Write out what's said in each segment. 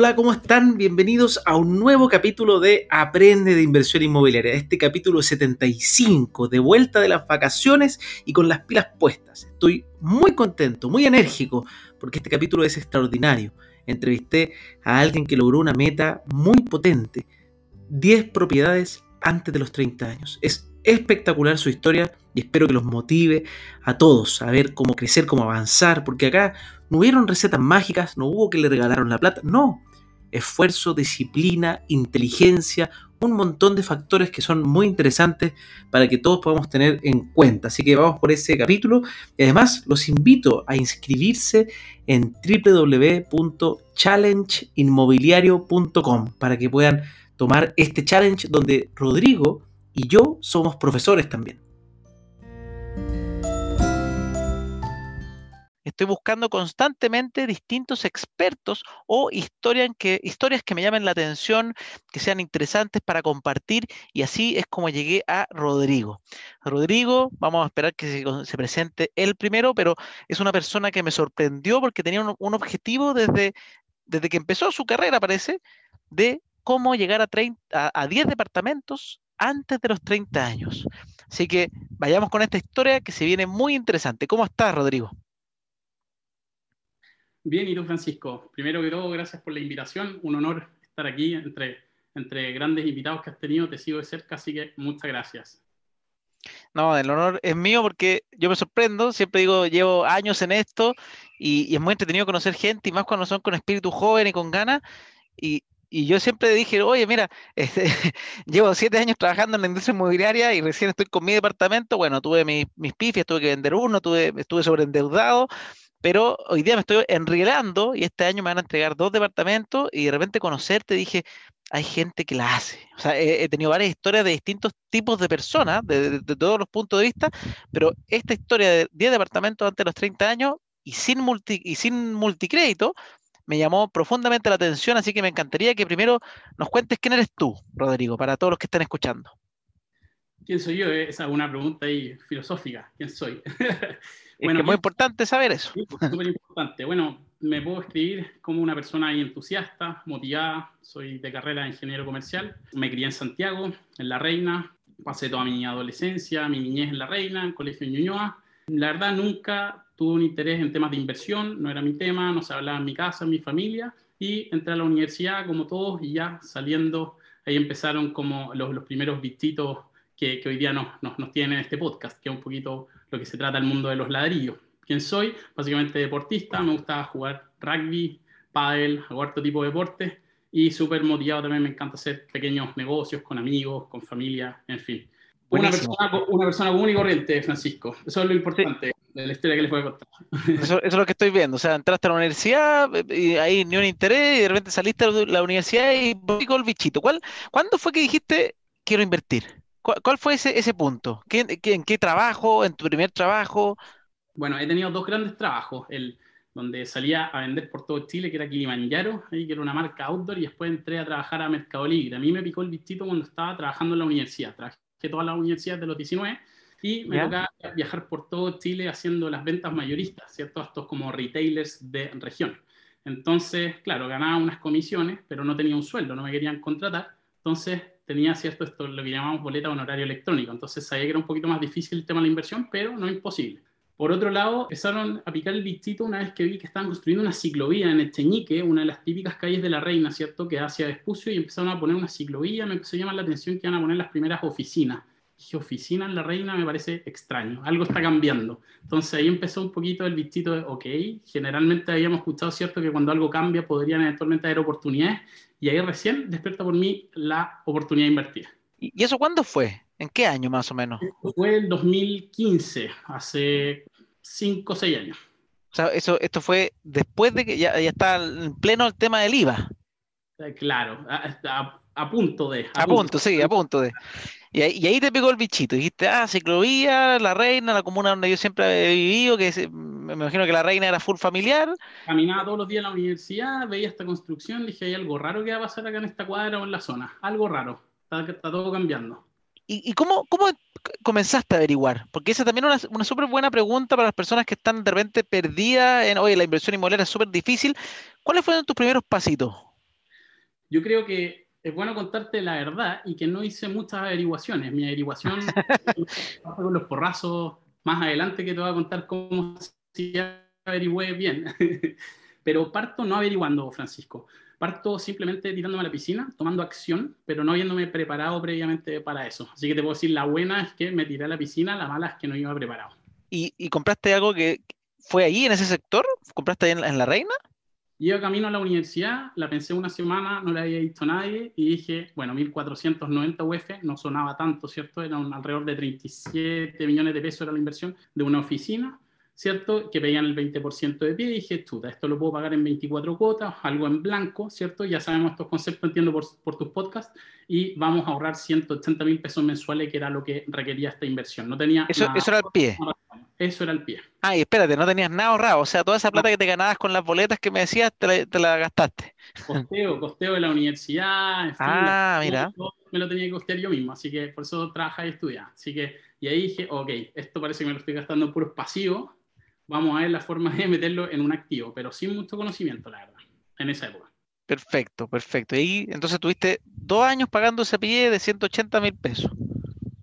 Hola, ¿cómo están? Bienvenidos a un nuevo capítulo de Aprende de Inversión Inmobiliaria. Este capítulo 75, de vuelta de las vacaciones y con las pilas puestas. Estoy muy contento, muy enérgico, porque este capítulo es extraordinario. Entrevisté a alguien que logró una meta muy potente. 10 propiedades antes de los 30 años. Es espectacular su historia y espero que los motive a todos a ver cómo crecer, cómo avanzar, porque acá no hubieron recetas mágicas, no hubo que le regalaron la plata, no, esfuerzo, disciplina, inteligencia, un montón de factores que son muy interesantes para que todos podamos tener en cuenta. Así que vamos por ese capítulo y además los invito a inscribirse en www.challengeinmobiliario.com para que puedan tomar este challenge donde Rodrigo y yo somos profesores también. Estoy buscando constantemente distintos expertos o historias que, historias que me llamen la atención, que sean interesantes para compartir y así es como llegué a Rodrigo. Rodrigo, vamos a esperar que se, presente él primero, pero es una persona que me sorprendió porque tenía un, objetivo desde, desde que empezó su carrera, parece, de cómo llegar a, 30, a 10 departamentos antes de los 30 años. Así que vayamos con esta historia que se viene muy interesante. ¿Cómo estás, Rodrigo? Bien, y tú, Francisco. Primero que todo, gracias por la invitación. Un honor estar aquí entre, entre grandes invitados que has tenido. Te sigo de cerca, así que muchas gracias. No, el honor es mío porque yo me sorprendo, siempre digo, llevo años en esto y, es muy entretenido conocer gente y más cuando son con espíritu joven y con ganas. Y, yo siempre dije, oye, mira, este, llevo siete años trabajando en la industria inmobiliaria y recién estoy con mi departamento. Bueno, tuve mis, mis pifias, tuve que vender uno, tuve, estuve sobreendeudado pero hoy día me estoy enrielando y este año me van a entregar dos departamentos y de repente conocerte dije, hay gente que la hace. O sea, he, tenido varias historias de distintos tipos de personas, de, todos los puntos de vista, pero esta historia de 10 departamentos antes de los 30 años y sin, multi, y sin multicrédito me llamó profundamente la atención, así que me encantaría que primero nos cuentes quién eres tú, Rodrigo, para todos los que están escuchando. ¿Quién soy yo? Esa es una pregunta ahí filosófica. ¿Quién soy? bueno, es muy importante saber eso. Súper importante. Bueno, me puedo escribir como una persona entusiasta, motivada. Soy de carrera de ingeniero comercial. Me crié en Santiago, en La Reina. Pasé toda mi adolescencia, mi niñez en La Reina, en colegio en Ñuñoa. La verdad, nunca tuve un interés en temas de inversión. No era mi tema, no se hablaba en mi casa, en mi familia. Y entré a la universidad como todos y ya saliendo, ahí empezaron como los, los primeros bichitos que, hoy día nos, nos, nos tiene en este podcast, que es un poquito lo que se trata el mundo de los ladrillos. ¿Quién soy? Básicamente deportista, me gusta jugar rugby, pádel, hago harto tipo de deporte y súper motivado también me encanta hacer pequeños negocios con amigos, con familia, en fin. Una persona, una persona, común y corriente, Francisco. Eso es lo importante de la historia que les voy a contar. Eso, es lo que estoy viendo. O sea, entraste a la universidad y ahí ni un interés y de repente saliste de la universidad y con el bichito. ¿Cuál, ¿Cuándo fue que dijiste quiero invertir? ¿Cuál, fue ese, ese punto? ¿Qué, ¿En qué trabajo? ¿En tu primer trabajo? Bueno, he tenido dos grandes trabajos. El donde salía a vender por todo Chile, que era Kilimanjaro, ahí, que era una marca outdoor, y después entré a trabajar a Mercado Libre. A mí me picó el bichito cuando estaba trabajando en la universidad. Trabajé toda la universidad de los 19 y me tocaba viajar por todo Chile haciendo las ventas mayoristas, ¿cierto? Estos como retailers de región. Entonces, claro, ganaba unas comisiones, pero no tenía un sueldo, no me querían contratar. Entonces, tenía cierto esto, lo que llamamos boleta honorario electrónico. Entonces sabía que era un poquito más difícil el tema de la inversión, pero no imposible. Por otro lado, empezaron a picar el bichito una vez que vi que estaban construyendo una ciclovía en Echeñique, una de las típicas calles de la Reina, ¿cierto? Que hacia Vespucio, y empezaron a poner una ciclovía. Me empezó a llamar la atención que iban a poner las primeras oficinas. Dije, oficina en la Reina me parece extraño, algo está cambiando. Entonces ahí empezó un poquito el bichito de, ok, generalmente habíamos escuchado, ¿cierto? Que cuando algo cambia podrían eventualmente haber oportunidades y ahí recién despierta por mí la oportunidad de invertir. ¿Y eso cuándo fue? ¿En qué año más o menos? Fue el 2015, hace 5 o 6 años. O sea, eso, esto fue después de que ya, ya está en pleno el tema del IVA. Eh, claro, a, a, punto de. A, punto, sí, a punto de. Y ahí, te pegó el bichito. Dijiste, ah, ciclovía, la reina, la comuna donde yo siempre he vivido, que me imagino que la reina era full familiar. Caminaba todos los días a la universidad, veía esta construcción, dije, hay algo raro que va a pasar acá en esta cuadra o en la zona. Algo raro. Está, todo cambiando. ¿Y, cómo, cómo, comenzaste a averiguar? Porque esa también es una, una súper buena pregunta para las personas que están de repente perdidas en, oye, la inversión inmobiliaria es súper difícil. ¿Cuáles fueron tus primeros pasitos? yo creo que es bueno contarte la verdad y que no hice muchas averiguaciones. Mi averiguación con los porrazos más adelante que te voy a contar cómo si averigüé bien. pero parto no averiguando, Francisco. Parto simplemente tirándome a la piscina, tomando acción, pero no habiéndome preparado previamente para eso. Así que te puedo decir, la buena es que me tiré a la piscina, la mala es que no iba preparado. ¿Y, y compraste algo que fue ahí, en ese sector? ¿Compraste ahí en, en La Reina? Iba camino a la universidad, la pensé una semana, no la había visto nadie y dije, bueno, 1490 UF no sonaba tanto, ¿cierto? Era un, alrededor de 37 millones de pesos era la inversión de una oficina, ¿cierto? Que pedían el 20% de pie y dije, chuta, esto lo puedo pagar en 24 cuotas, algo en blanco, ¿cierto? Ya sabemos estos conceptos, entiendo por, por tus podcasts, y vamos a ahorrar 180 mil pesos mensuales, que era lo que requería esta inversión. No tenía... Eso, eso era el pie. Eso era el pie. Ah, y espérate, no tenías nada ahorrado. O sea, toda esa plata que te ganabas con las boletas que me decías, te la, te la gastaste. Costeo, costeo de la universidad. En fin, ah, mira. me lo tenía que costear yo mismo, así que por eso trabajaba y estudiaba. Así que, y ahí dije, ok, esto parece que me lo estoy gastando en puros pasivos. Vamos a ver la forma de meterlo en un activo, pero sin mucho conocimiento, la verdad, en esa época. Perfecto, perfecto. Y entonces tuviste dos años pagando ese pie de 180 mil pesos.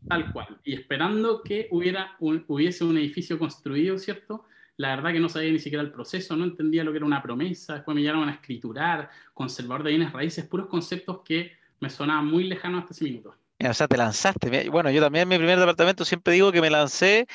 Tal cual. Y esperando que hubiera un, hubiese un edificio construido, ¿cierto? La verdad que no sabía ni siquiera el proceso, no entendía lo que era una promesa, después me llamaron a escriturar, conservador de bienes raíces, puros conceptos que me sonaban muy lejanos hasta ese minuto. O sea, te lanzaste. Bueno, yo también en mi primer departamento siempre digo que me lancé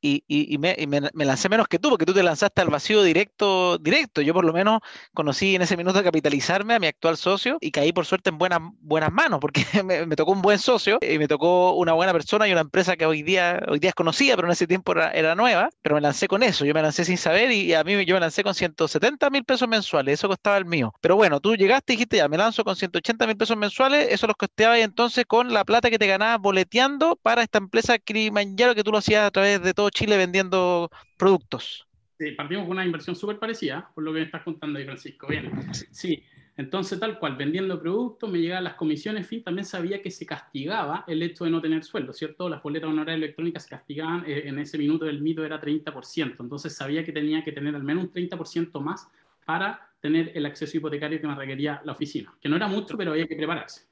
y, y, me, y me, lancé menos que tú, porque tú te lanzaste al vacío directo, directo. Yo por lo menos conocí en ese minuto capitalizarme a mi actual socio y caí por suerte en buenas, buenas manos, porque me, tocó un buen socio y me tocó una buena persona y una empresa que hoy día, hoy día es conocida, pero en ese tiempo era, era nueva, pero me lancé con eso, yo me lancé sin saber y a mí yo me lancé con 170 mil pesos mensuales, eso costaba el mío. Pero bueno, tú llegaste y dijiste, ya, me lanzo con 180 mil pesos mensuales, eso los costeaba y entonces con la plata que te ganabas boleteando para esta empresa Kilimanjaro que tú lo hacías a través de todo Chile vendiendo productos. Sí, partimos con una inversión súper parecida, por lo que me estás contando ahí, Francisco. Bien, sí. Entonces, tal cual, vendiendo productos, me llegaban las comisiones, fin, también sabía que se castigaba el hecho de no tener sueldo, ¿cierto? Las boletas honorarias electrónicas se castigaban, eh, en ese minuto del mito era 30%, entonces sabía que tenía que tener al menos un 30% más para tener el acceso hipotecario que me requería la oficina, que no era mucho, pero había que prepararse.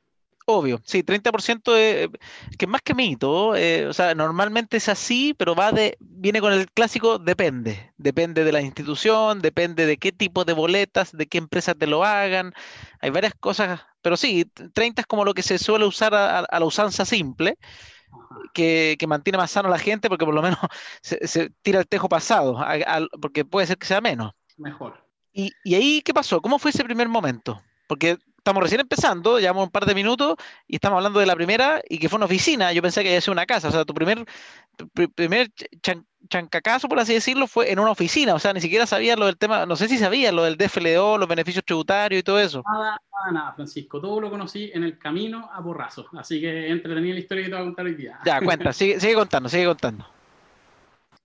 Obvio, sí, 30% de, que más que mito, eh, o sea, normalmente es así, pero va de, viene con el clásico depende, depende de la institución, depende de qué tipo de boletas, de qué empresa te lo hagan, hay varias cosas, pero sí, 30 es como lo que se suele usar a, a la usanza simple, que, que, mantiene más sano a la gente porque por lo menos se, se tira el tejo pasado, a, a, porque puede ser que sea menos. Mejor. Y, y ahí, ¿qué pasó? ¿Cómo fue ese primer momento? Porque estamos recién empezando, llevamos un par de minutos y estamos hablando de la primera y que fue una oficina. Yo pensé que había sido una casa. O sea, tu primer, tu primer chan, chancacazo, por así decirlo, fue en una oficina. O sea, ni siquiera sabías lo del tema, no sé si sabías lo del DFLO, los beneficios tributarios y todo eso. Nada, nada, nada, Francisco. Todo lo conocí en el camino a borrazo. Así que entretenía la historia que te voy a contar hoy día. Ya, cuenta, sigue, sigue contando, sigue contando.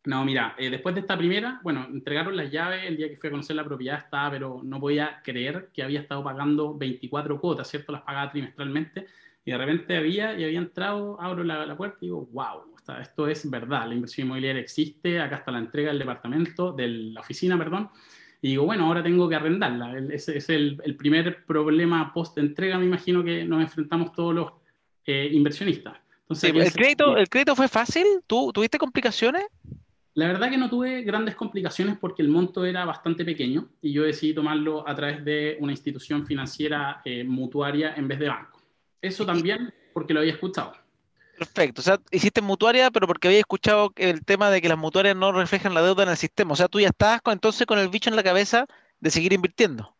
No, mira, eh, después de esta primera, bueno, entregaron las llaves el día que fui a conocer la propiedad, estaba, pero no podía creer que había estado pagando 24 cuotas, ¿cierto? Las pagaba trimestralmente, y de repente había, y había entrado, abro la, la puerta y digo, wow, esto es verdad, la inversión inmobiliaria existe, acá está la entrega del departamento, de la oficina, perdón, y digo, bueno, ahora tengo que arrendarla. Ese es el, el primer problema post-entrega, me imagino que nos enfrentamos todos los eh, inversionistas. Entonces, sí, el, crédito, ¿El crédito fue fácil? ¿Tú tuviste complicaciones? La verdad que no tuve grandes complicaciones porque el monto era bastante pequeño y yo decidí tomarlo a través de una institución financiera eh, mutuaria en vez de banco. Eso también porque lo había escuchado. Perfecto, o sea, hiciste mutuaria, pero porque había escuchado el tema de que las mutuarias no reflejan la deuda en el sistema. O sea, tú ya estabas con, entonces con el bicho en la cabeza de seguir invirtiendo.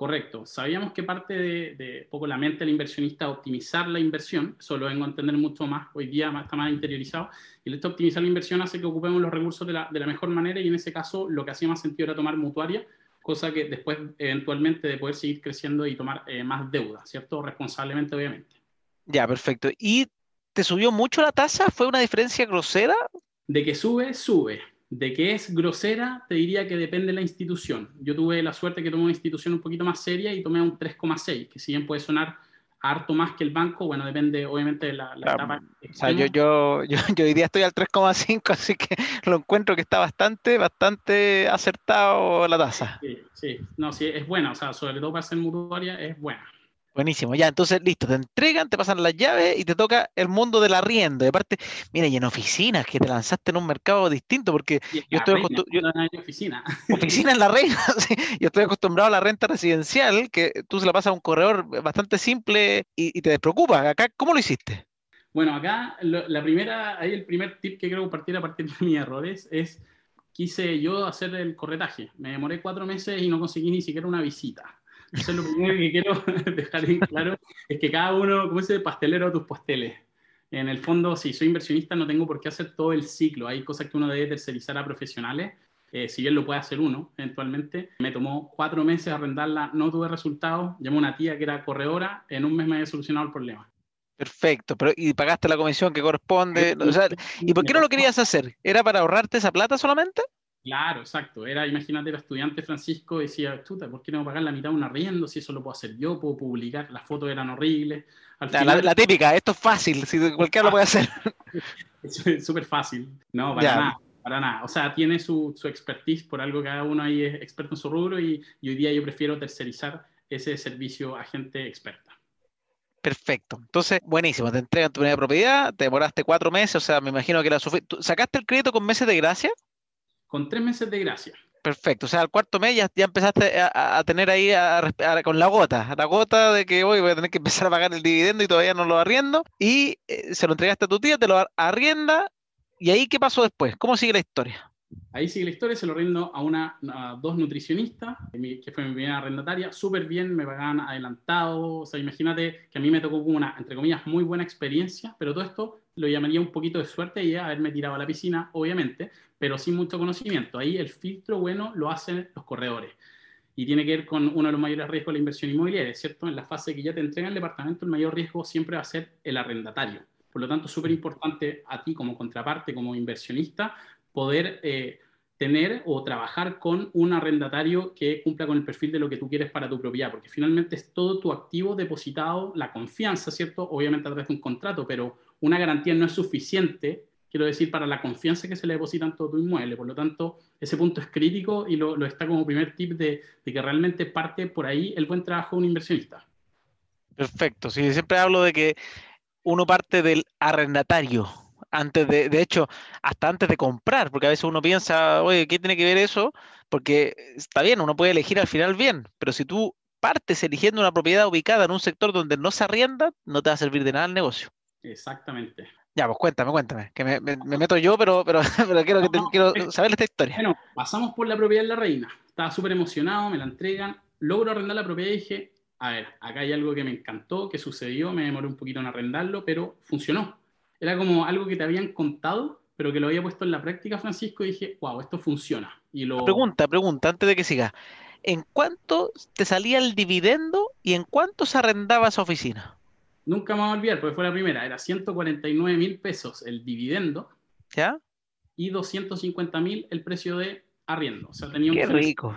Correcto. Sabíamos que parte de, de poco la mente del inversionista optimizar la inversión, eso lo vengo a entender mucho más, hoy día está más interiorizado, y el hecho de optimizar la inversión hace que ocupemos los recursos de la, de la mejor manera y en ese caso lo que hacía más sentido era tomar mutuaria, cosa que después eventualmente de poder seguir creciendo y tomar eh, más deuda, ¿cierto? Responsablemente, obviamente. Ya, perfecto. ¿Y te subió mucho la tasa? ¿Fue una diferencia grosera? De que sube, sube de que es grosera, te diría que depende de la institución. Yo tuve la suerte que tomé una institución un poquito más seria y tomé un 3,6, que si bien puede sonar harto más que el banco, bueno, depende obviamente de la, la etapa. O sea, yo, yo, yo, yo, hoy día estoy al 3,5, así que lo encuentro que está bastante, bastante acertado la tasa. Sí, sí, no, sí, es buena, o sea, sobre todo para ser mutuaria, es buena. Buenísimo, ya, entonces listo, te entregan, te pasan las llaves y te toca el mundo del arriendo. Y aparte, mira, y en oficinas, que te lanzaste en un mercado distinto, porque yo estoy acostumbrado. Oficina. oficina en la reina, yo estoy acostumbrado a la renta residencial, que tú se la pasas a un corredor bastante simple y, te despreocupa. Acá, ¿cómo lo hiciste? Bueno, acá la primera, ahí el primer tip que quiero compartir a partir de mis errores es quise yo hacer el corretaje. Me demoré cuatro meses y no conseguí ni siquiera una visita. Eso es lo primero que quiero dejar en claro, es que cada uno, como ese pastelero a tus pasteles. En el fondo, si soy inversionista, no tengo por qué hacer todo el ciclo. Hay cosas que uno debe tercerizar a profesionales, eh, si bien lo puede hacer uno eventualmente. Me tomó cuatro meses arrendarla, no tuve resultados. Llamé a una tía que era corredora, en un mes me había solucionado el problema. Perfecto, pero ¿y pagaste la comisión que corresponde? ¿Y por qué no lo querías hacer? ¿Era para ahorrarte esa plata solamente? Claro, exacto. Era, imagínate, el estudiante Francisco decía, chuta, ¿por qué no pagar la mitad de un arriendo si eso lo puedo hacer yo? Puedo publicar, las fotos eran horribles. la, típica, esto es fácil, si cualquiera lo puede hacer. es súper fácil. No, para nada, para nada. O sea, tiene su, su, expertise, por algo cada uno ahí es experto en su rubro y, hoy día yo prefiero tercerizar ese servicio a gente experta. Perfecto. Entonces, buenísimo. Te entregan tu primera propiedad, te demoraste cuatro meses, o sea, me imagino que era suficiente. ¿Sacaste el crédito con meses de gracia? Con tres meses de gracia. Perfecto, o sea, al cuarto mes ya, empezaste a, tener ahí con la gota, la gota de que hoy voy a tener que empezar a pagar el dividendo y todavía no lo arriendo, y eh, se lo entregaste a tu tía, te lo arrienda, y ahí qué pasó después, ¿cómo sigue la historia? Ahí sigue la historia, se lo rindo a, una, dos nutricionistas, que fue mi primera arrendataria, súper bien, me pagaban adelantado, o sea, imagínate que a mí me tocó como una, entre comillas, muy buena experiencia, pero todo esto lo llamaría un poquito de suerte y haberme tirado a la piscina, obviamente, pero sin mucho conocimiento. Ahí el filtro bueno lo hacen los corredores. Y tiene que ver con uno de los mayores riesgos de la inversión inmobiliaria, ¿cierto? En la fase que ya te entrega el departamento, el mayor riesgo siempre va a ser el arrendatario. Por lo tanto, súper importante a ti como contraparte, como inversionista, poder eh, tener o trabajar con un arrendatario que cumpla con el perfil de lo que tú quieres para tu propiedad, porque finalmente es todo tu activo depositado, la confianza, ¿cierto? Obviamente a través de un contrato, pero una garantía no es suficiente, quiero decir, para la confianza que se le deposita en todo tu inmueble. Por lo tanto, ese punto es crítico y lo, está como primer tip de, de, que realmente parte por ahí el buen trabajo de un inversionista. Perfecto, sí, siempre hablo de que uno parte del arrendatario, antes de, de hecho, hasta antes de comprar, porque a veces uno piensa, oye, ¿qué tiene que ver eso? Porque está bien, uno puede elegir al final bien, pero si tú partes eligiendo una propiedad ubicada en un sector donde no se arrienda, no te va a servir de nada el negocio. Exactamente. Ya, pues cuéntame, cuéntame, que me, meto yo, pero, pero, pero quiero, que quiero saber esta historia. Bueno, pasamos por la propiedad de la reina. Estaba súper emocionado, me la entregan, logro arrendar la propiedad y dije, a ver, acá hay algo que me encantó, que sucedió, me demoré un poquito en arrendarlo, pero funcionó. Era como algo que te habían contado, pero que lo había puesto en la práctica, Francisco, y dije, wow, esto funciona. Y lo... Pregunta, pregunta, antes de que siga. ¿En cuánto te salía el dividendo y en cuánto se arrendaba esa oficina? Nunca me voy a olvidar, porque fue la primera. Era 149 mil pesos el dividendo. ¿Ya? Y 250 mil el precio de arriendo. O sea, tenía un Qué rico.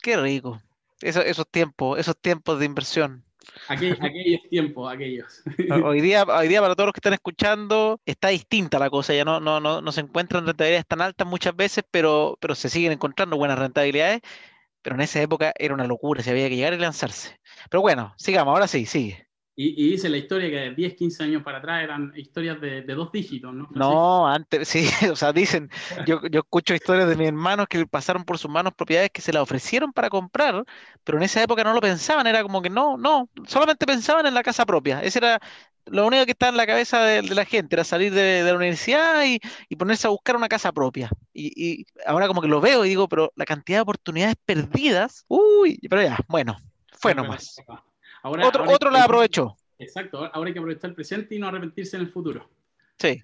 Qué rico. esos tiempos, esos tiempos de inversión. aquellos tiempos, aquellos. Hoy día, hoy día, para todos los que están escuchando, está distinta la cosa. Ya no, no, no, no se encuentran rentabilidades tan altas muchas veces, pero, pero se siguen encontrando buenas rentabilidades. Pero en esa época era una locura, se había que llegar y lanzarse. Pero bueno, sigamos, ahora sí, sigue. Y, dice la historia que de 10, 15 años para atrás eran historias de, dos dígitos, ¿no? No, antes, sí, o sea, dicen, yo, yo escucho historias de mis hermanos que pasaron por sus manos propiedades que se las ofrecieron para comprar, pero en esa época no lo pensaban, era como que no, no, solamente pensaban en la casa propia. Ese era lo único que estaba en la cabeza de, la gente, era salir de, la universidad y, ponerse a buscar una casa propia. Y, y ahora como que lo veo y digo, pero la cantidad de oportunidades perdidas, uy, pero ya, bueno, fue nomás otro otro la aprovechó. Exacto, ahora hay que aprovechar el presente y no arrepentirse en el futuro. Sí.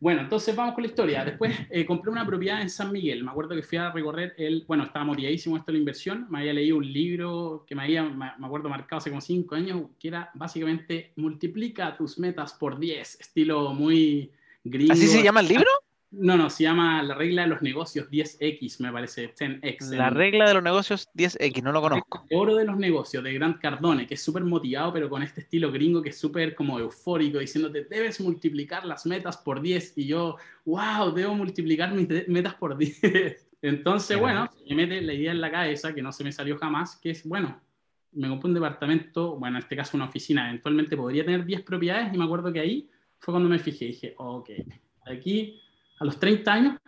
Bueno, entonces vamos con la historia. Después eh, compré una propiedad en San Miguel. Me acuerdo que fui a recorrer el. Bueno, estaba motivadísimo esto de la inversión. Me había leído un libro que me había, me acuerdo, marcado hace como cinco años, que era básicamente multiplica tus metas por 10, estilo muy gringo. ¿Así se llama el libro? No, no, se llama La regla de los negocios 10X, me parece, 10X. La regla de los negocios 10X, no lo conozco. El oro de los negocios de Grant Cardone, que es súper motivado, pero con este estilo gringo que es súper como eufórico, diciéndote, debes multiplicar las metas por 10. Y yo, wow, debo multiplicar mis metas por 10. Entonces, bueno, me mete la idea en la cabeza, que no se me salió jamás, que es, bueno, me compré un departamento, bueno, en este caso una oficina, eventualmente podría tener 10 propiedades y me acuerdo que ahí fue cuando me fijé, dije, ok, aquí a los 30 años,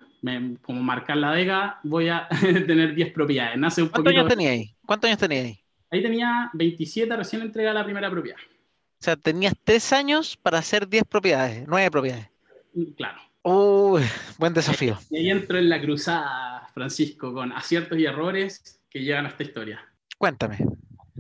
como marcar la década, voy a tener 10 propiedades. Nace un ¿Cuántos años tenía ahí? ¿Cuántos años tenía ahí? Ahí tenía 27, recién entregada la primera propiedad. O sea, tenías 3 años para hacer 10 propiedades, 9 propiedades. Mm, claro. Uy, buen desafío. Y ahí entro en la cruzada, Francisco, con aciertos y errores que llegan a esta historia. Cuéntame.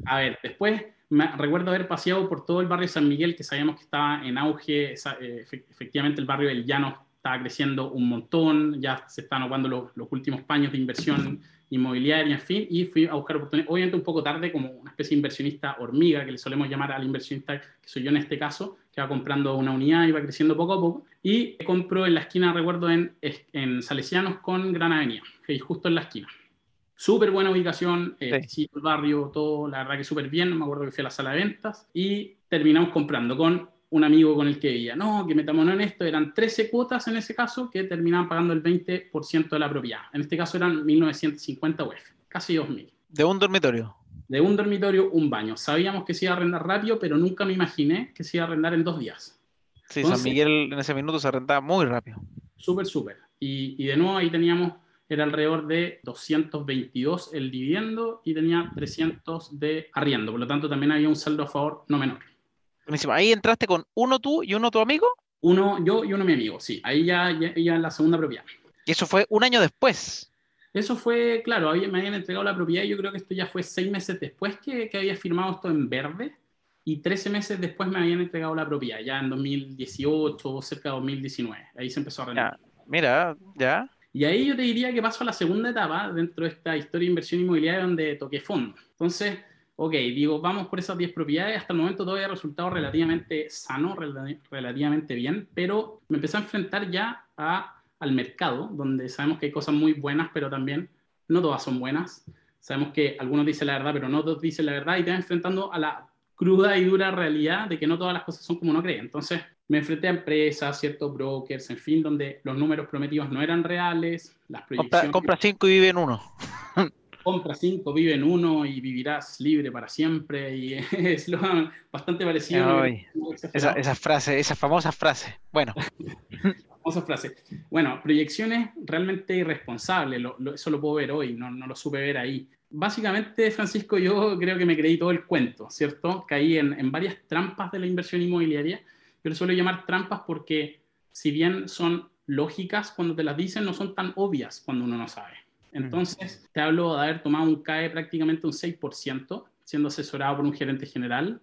A ver, después me recuerdo haber paseado por todo el barrio San Miguel, que sabíamos que estaba en auge, eh, efectivamente el barrio del Llano estaba creciendo un montón, ya se están ocupando los, los, últimos paños de inversión inmobiliaria, en fin, y fui a buscar oportunidades, obviamente un poco tarde, como una especie de inversionista hormiga, que le solemos llamar al inversionista, que soy yo en este caso, que va comprando una unidad y va creciendo poco a poco, y compro en la esquina, recuerdo, en, en Salesianos con Gran Avenida, justo en la esquina. Súper buena ubicación, eh, el barrio, todo, la verdad que súper bien. Me acuerdo que fui a la sala de ventas y terminamos comprando con un amigo con el que vivía. No, que metámonos en esto, eran 13 cuotas en ese caso que terminaban pagando el 20% de la propiedad. En este caso eran 1950 UF, casi 2000. ¿De un dormitorio? De un dormitorio, un baño. Sabíamos que se iba a arrendar rápido, pero nunca me imaginé que se iba a arrendar en dos días. Sí, San Miguel en ese minuto se arrendaba muy rápido. Súper, súper. Y, y de nuevo ahí teníamos era alrededor de 222 el dividendo y tenía 300 de arriendo. Por lo tanto, también había un saldo a favor no menor. Buenísimo. ¿Ahí entraste con uno tú y uno tu amigo? Uno yo y uno mi amigo, sí. Ahí ya, ya, en la segunda propiedad. ¿Y eso fue un año después? Eso fue, claro, me habían entregado la propiedad y yo creo que esto ya fue seis meses después que, que había firmado esto en verde y 13 meses después me habían entregado la propiedad, ya en 2018 o cerca de 2019. Ahí se empezó a renovar. Mira, ya. Y ahí yo te diría que paso a la segunda etapa dentro de esta historia de inversión inmobiliaria donde toqué fondo. Entonces, ok, digo, vamos por esas 10 propiedades. Hasta el momento todo había resultado relativamente sano, relativamente bien, pero me empecé a enfrentar ya a, al mercado, donde sabemos que hay cosas muy buenas, pero también no todas son buenas. Sabemos que algunos dicen la verdad, pero no todos dicen la verdad y te vas enfrentando a la cruda y dura realidad de que no todas las cosas son como uno cree. Entonces, me enfrenté a empresas, ciertos brokers, en fin, donde los números prometidos no eran reales, las proyecciones... Compra 5 y vive en uno. compra 5, vive en uno y vivirás libre para siempre. Y es lo bastante parecido. esa, esa, frase, esa famosa frase. Bueno. famosa frase. Bueno, proyecciones realmente irresponsables. eso lo puedo ver hoy, no, no, lo supe ver ahí. Básicamente, Francisco, yo creo que me creí todo el cuento, ¿cierto? Caí en, en varias trampas de la inversión inmobiliaria yo suelo llamar trampas porque si bien son lógicas cuando te las dicen, no son tan obvias cuando uno no sabe. Entonces, te hablo de haber tomado un CAE prácticamente un 6%, siendo asesorado por un gerente general,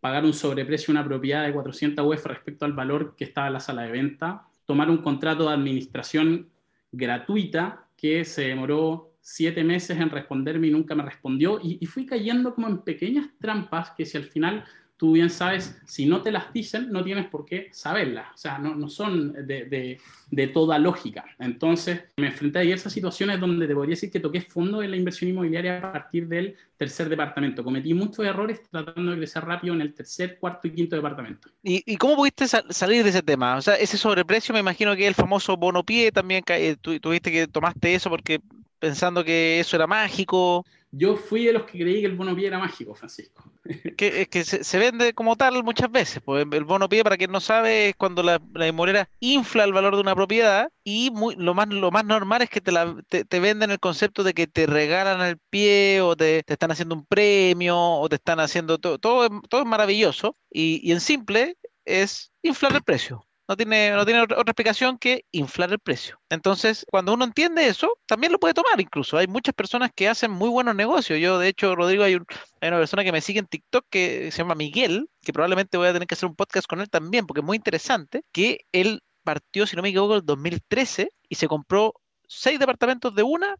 pagar un sobreprecio una propiedad de 400 UF respecto al valor que estaba en la sala de venta, tomar un contrato de administración gratuita que se demoró siete meses en responderme y nunca me respondió, y fui cayendo como en pequeñas trampas que si al final tú bien sabes, si no te las dicen, no tienes por qué saberlas. O sea, no, no son de, de, de, toda lógica. Entonces, me enfrenté a diversas situaciones donde te podría decir que toqué fondo en la inversión inmobiliaria a partir del tercer departamento. Cometí muchos errores tratando de crecer rápido en el tercer, cuarto y quinto departamento. ¿Y, y cómo pudiste salir de ese tema? O sea, ese sobreprecio, me imagino que el famoso bono pie también, eh, tuviste que tomaste eso porque pensando que eso era mágico. Yo fui de los que creí que el bono pie era mágico, Francisco. Es que, se, vende como tal muchas veces. Pues el bono pie, para quien no sabe, es cuando la, la infla el valor de una propiedad y lo, más, lo más normal es que te, la, te, venden el concepto de que te regalan el pie o te, te están haciendo un premio o te están haciendo todo. Todo, todo es maravilloso y, y en simple es inflar el precio. No tiene, no tiene otra, explicación que inflar el precio. Entonces, cuando uno entiende eso, también lo puede tomar incluso. Hay muchas personas que hacen muy buenos negocios. Yo, de hecho, Rodrigo, hay, una persona que me sigue en TikTok que se llama Miguel, que probablemente voy a tener que hacer un podcast con él también, porque es muy interesante, que él partió, si no me equivoco, el 2013 y se compró seis departamentos de una,